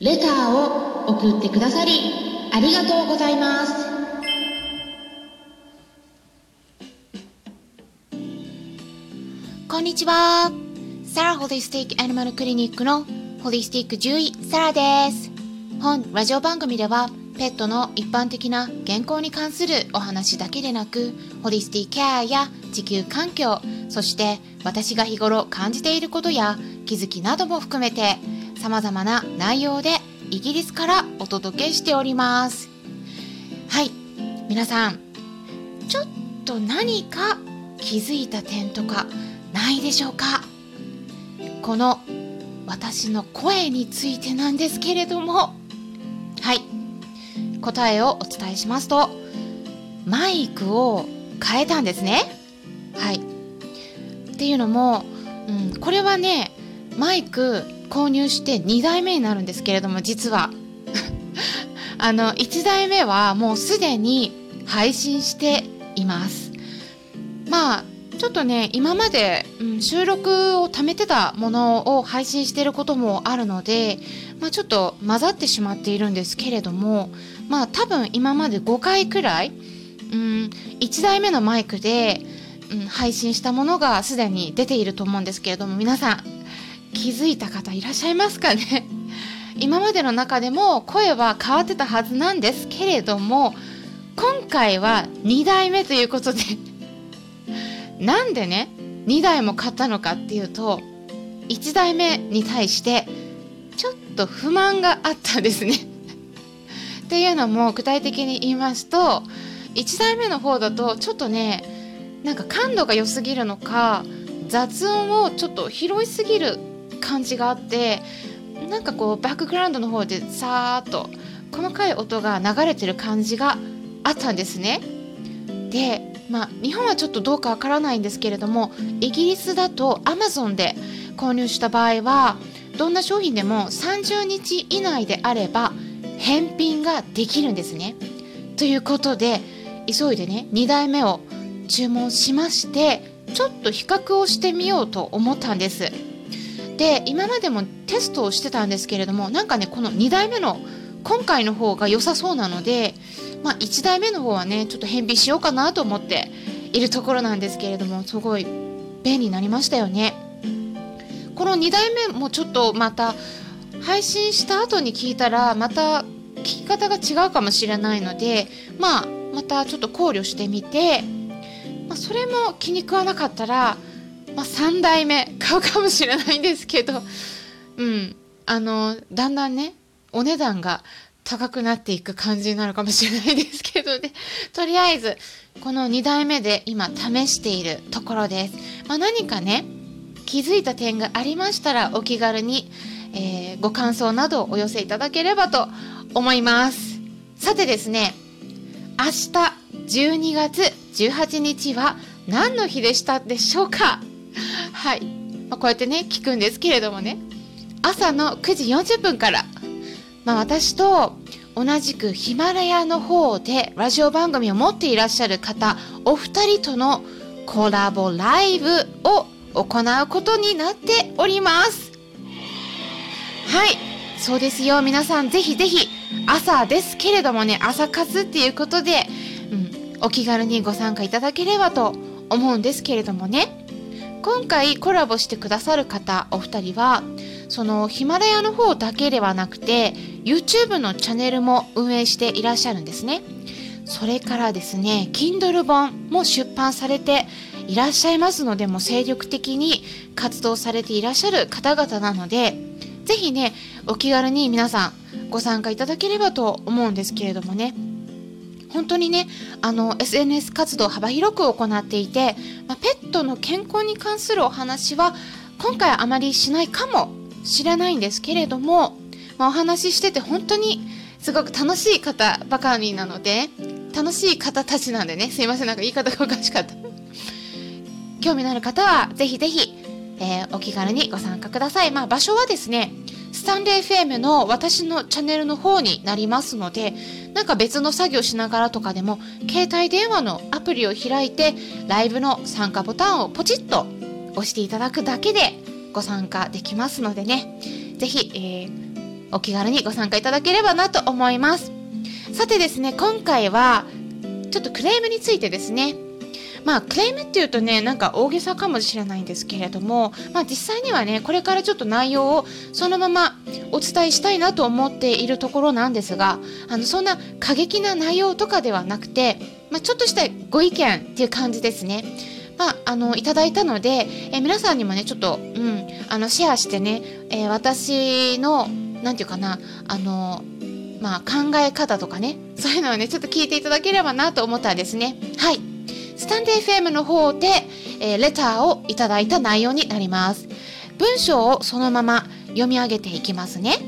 レターを送ってくださりありがとうございます。こんにちは。サラホリスティックアニマルクリニックのホリスティック獣医サラです。本ラジオ番組ではペットの一般的な健康に関するお話だけでなくホリスティケアや地球環境そして私が日頃感じていることや気づきなども含めて様々な内容でイギリスからお届けしております。はい。皆さんちょっと何か気づいた点とかないでしょうか？この私の声についてなんですけれども。はい。答えをお伝えしますとマイクを変えたんですね。はい。っていうのも、うん、これはねマイク購入して2代目になるんですけれども実は。あの1代目はもうすでに配信しています。まあちょっとね今まで、うん、収録を貯めてたものを配信していることもあるので、まあ、ちょっと混ざってしまっているんですけれどもまあ多分今まで5回くらい、うん、1台目のマイクで、うん、配信したものがすでに出ていると思うんですけれども皆さん気づいた方いらっしゃいますかね？今までの中でも声は変わってたはずなんですけれども今回は2代目ということで なんでね2台も買ったのかっていうと1台目に対してちょっと不満があったんですね。っていうのも具体的に言いますと1台目の方だとちょっとねなんか感度が良すぎるのか雑音をちょっと拾いすぎる感じがあってなんかこうバックグラウンドの方でさーっと細かい音が流れてる感じがあったんですね。でまあ、日本はちょっとどうかわからないんですけれどもイギリスだと Amazon で購入した場合はどんな商品でも30日以内であれば返品ができるんですね。ということで急いでね2台目を注文しましてちょっと比較をしてみようと思ったんです。で今までもテストをしてたんですけれどもなんかねこの2台目の今回の方が良さそうなのでまあ、1台目の方はねちょっと返品しようかなと思っているところなんですけれどもすごい便利になりましたよね。この2台目もちょっとまた配信した後に聞いたらまた聞き方が違うかもしれないのでまあまたちょっと考慮してみて、まあ、それも気に食わなかったら、まあ、3台目。買うかもしれないんですけど。うん。あのだんだんねお値段が高くなっていく感じになるかもしれないですけどね。とりあえずこの2代目で今試しているところです、まあ、何かね気づいた点がありましたらお気軽に、えー、ご感想などをお寄せいただければと思います。さてですね明日12月18日は何の日でしたでしょうか？はい、まあ、こうやってね聞くんですけれどもね。朝の9時40分から。まあ、私と同じくヒマラヤの方でラジオ番組を持っていらっしゃる方お二人とのコラボライブを行うことになっております。はい。そうですよ。皆さんぜひぜひ朝ですけれどもね朝活っていうことで、うん、お気軽にご参加いただければと思うんですけれどもね。今回コラボしてくださる方お二人はそのヒマラヤの方だけではなくて YouTube のチャンネルも運営していらっしゃるんですね。それからですね Kindle 本も出版されていらっしゃいますのでも精力的に活動されていらっしゃる方々なのでぜひねお気軽に皆さんご参加いただければと思うんですけれどもね。本当にねあの SNS 活動を幅広く行っていて、まあ、ペットの健康に関するお話は今回あまりしないかも知らないんですけれども、まあ、お話ししてて本当にすごく楽しい方ばかりなので楽しい方たちなんでねすいませんなんか言い方がおかしかった。興味のある方はぜひぜひ、えー、お気軽にご参加ください、まあ、場所はですねスタンレー FM の私のチャンネルの方になりますのでなんか別の作業しながらとかでも携帯電話のアプリを開いてライブの参加ボタンをポチッと押していただくだけでご参加できますのでね、ぜひ、えー、お気軽にご参加いただければなと思います。さてですね、今回はちょっとクレームについてですね、まあクレームっていうとねなんか大げさかもしれないんですけれども、まあ、実際にはねこれからちょっと内容をそのままお伝えしたいなと思っているところなんですがあのそんな過激な内容とかではなくて、まあ、ちょっとしたご意見っていう感じですね。まあ、あのいただいたので、え皆さんにもねちょっと、うん、あのシェアしてね、えー、私の何て言うかなあのまあ、考え方とかねそういうのをねちょっと聞いていただければなと思ったんですねはいスタンデー FM の方で、えー、レターをいただいた内容になります。文章をそのまま読み上げていきますね。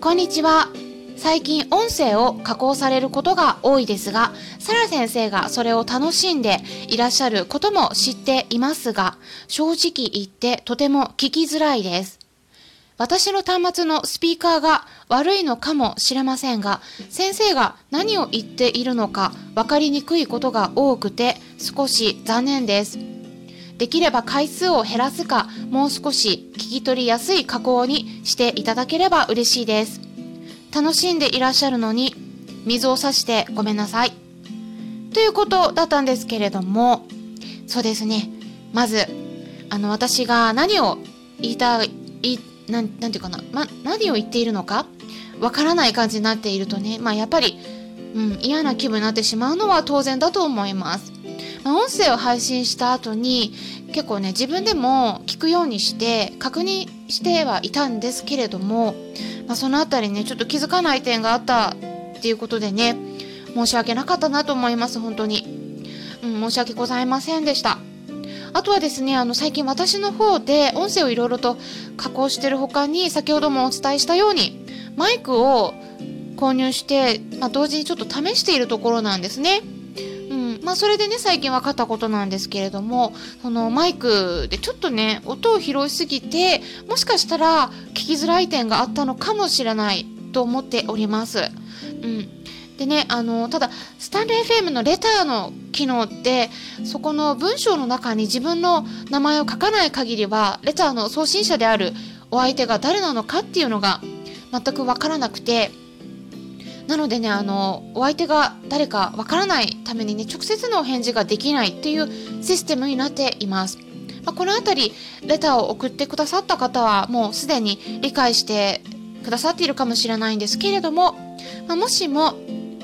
こんにちは。最近音声を加工されることが多いですが、サラ先生がそれを楽しんでいらっしゃることも知っていますが、正直言ってとても聞きづらいです。私の端末のスピーカーが悪いのかもしれませんが、先生が何を言っているのか分かりにくいことが多くて少し残念です。できれば回数を減らすか、もう少し聞き取りやすい加工にしていただければ嬉しいです。楽しんでいらっしゃるのに、水を差してごめんなさい。ということだったんですけれども、そうですね。まず、あの、私が何を言いたい、言いなんなんていうかな、ま、何を言っているのかわからない感じになっているとね、まあ、やっぱり、うん、嫌な気分になってしまうのは当然だと思います。まあ、音声を配信した後に結構ね自分でも聞くようにして確認してはいたんですけれども、まあ、その辺りねちょっと気づかない点があったっていうことでね申し訳なかったなと思います本当に、うん、申し訳ございませんでした。あとはですね、あの、最近私の方で音声をいろいろと加工してる他に、先ほどもお伝えしたように、マイクを購入して、まあ、同時にちょっと試しているところなんですね。うん。まあ、それでね、最近分かったことなんですけれども、そのマイクでちょっとね、音を拾いすぎて、もしかしたら聞きづらい点があったのかもしれないと思っております。うん。でね、あの、ただ、スタンレー FM のレターの機能って、そこの文章の中に自分の名前を書かない限りは、レターの送信者であるお相手が誰なのかっていうのが全くわからなくて、なのでね、あの、お相手が誰かわからないためにね、直接のお返事ができないっていうシステムになっています。まあ、このあたり、レターを送ってくださった方はもうすでに理解してくださっているかもしれないんですけれども、まあ、もしも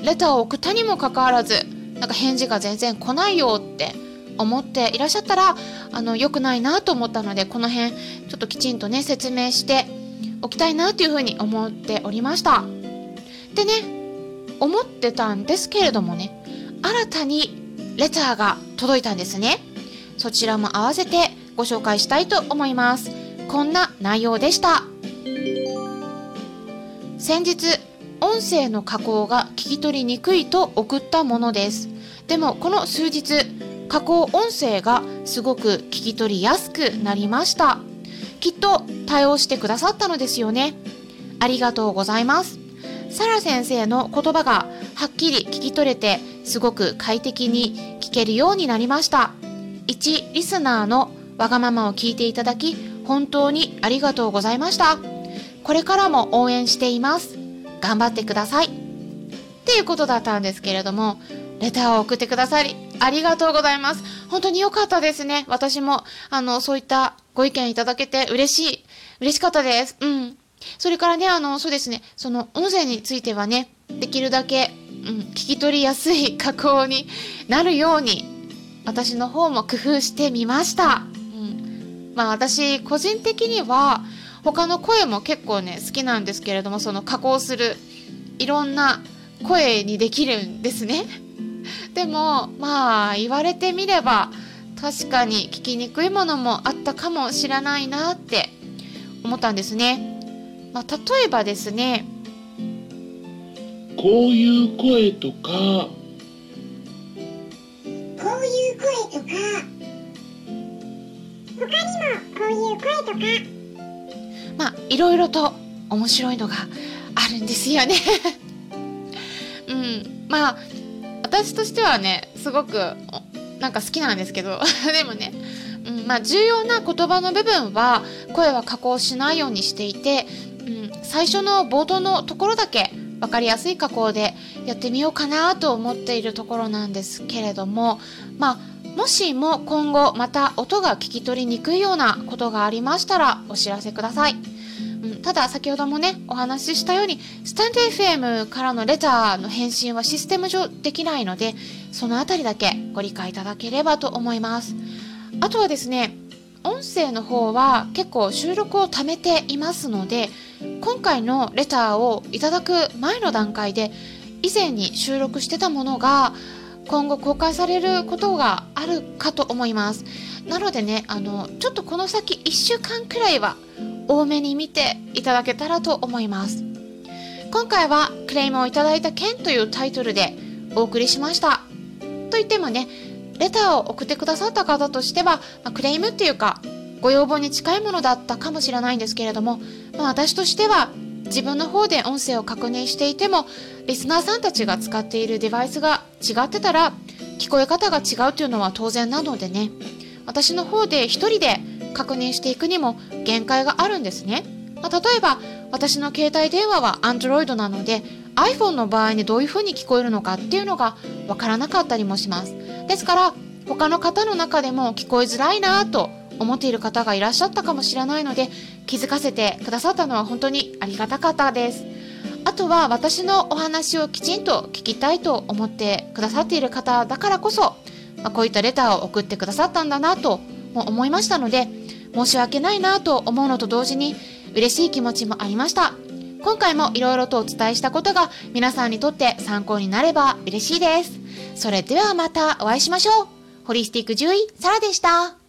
レターを送ったにもかかわらずなんか返事が全然来ないよって思っていらっしゃったらあの良くないなと思ったのでこの辺ちょっときちんとね説明しておきたいなというふうに思っておりました。でね思ってたんですけれどもね新たにレターが届いたんですね。そちらも合わせてご紹介したいと思います。こんな内容でした。先日音声の加工が聞き取りにくいと送ったものです。でもこの数日加工音声がすごく聞き取りやすくなりました。きっと対応してくださったのですよね。ありがとうございます。サラ先生の言葉がはっきり聞き取れてすごく快適に聞けるようになりました。一リスナーのわがままを聞いていただき本当にありがとうございました。これからも応援しています。頑張ってください。っていうことだったんですけれども、レターを送ってくださり、ありがとうございます。本当に良かったですね。私も、あの、そういったご意見いただけて嬉しい。嬉しかったです。うん。それからね、あの、そうですね、その音声についてはね、できるだけ、うん、聞き取りやすい 加工になるように、私の方も工夫してみました。うん。まあ私、個人的には、他の声も結構ね好きなんですけれどもその加工するいろんな声にできるんですね。でもまあ言われてみれば確かに聞きにくいものもあったかもしれないなって思ったんですね、まあ、例えばですねこういう声とかこういう声とか他にもこういう声とかまあいろいろと面白いのがあるんですよね。うん。まあ私としてはねすごくなんか好きなんですけど。でもね、うん、まあ、重要な言葉の部分は声は加工しないようにしていて、うん、最初の冒頭のところだけ分かりやすい加工でやってみようかなと思っているところなんですけれどもまあもしも今後また音が聞き取りにくいようなことがありましたらお知らせください。うん、ただ先ほどもねお話ししたようにスタンド FM からのレターの返信はシステム上できないのでそのあたりだけご理解いただければと思いますあとはですね音声の方は結構収録を貯めていますので今回のレターをいただく前の段階で以前に収録してたものが今後公開されることがあるかと思います。なのでねあのちょっとこの先1週間くらいは多めに見ていただけたらと思います。今回はクレームをいただいた件というタイトルでお送りしました。と言ってもねレターを送ってくださった方としては、まあ、クレームっていうかご要望に近いものだったかもしれないんですけれども、まあ、私としては自分の方で音声を確認していてもリスナーさんたちが使っているデバイスが違ってたら聞こえ方が違うというのは当然なのでね。私の方で一人で確認していくにも限界があるんですね、まあ、例えば私の携帯電話は Android なので iPhone の場合にどういう風に聞こえるのかっていうのがわからなかったりもします。ですから他の方の中でも聞こえづらいなと思っている方がいらっしゃったかもしれないので気づかせてくださったのは本当にありがたかったです。あとは私のお話をきちんと聞きたいと思ってくださっている方だからこそ、まあ、こういったレターを送ってくださったんだなとも思いましたので申し訳ないなと思うのと同時に嬉しい気持ちもありました。今回もいろいろとお伝えしたことが皆さんにとって参考になれば嬉しいです。それではまたお会いしましょう。ホリスティック獣医サラでした。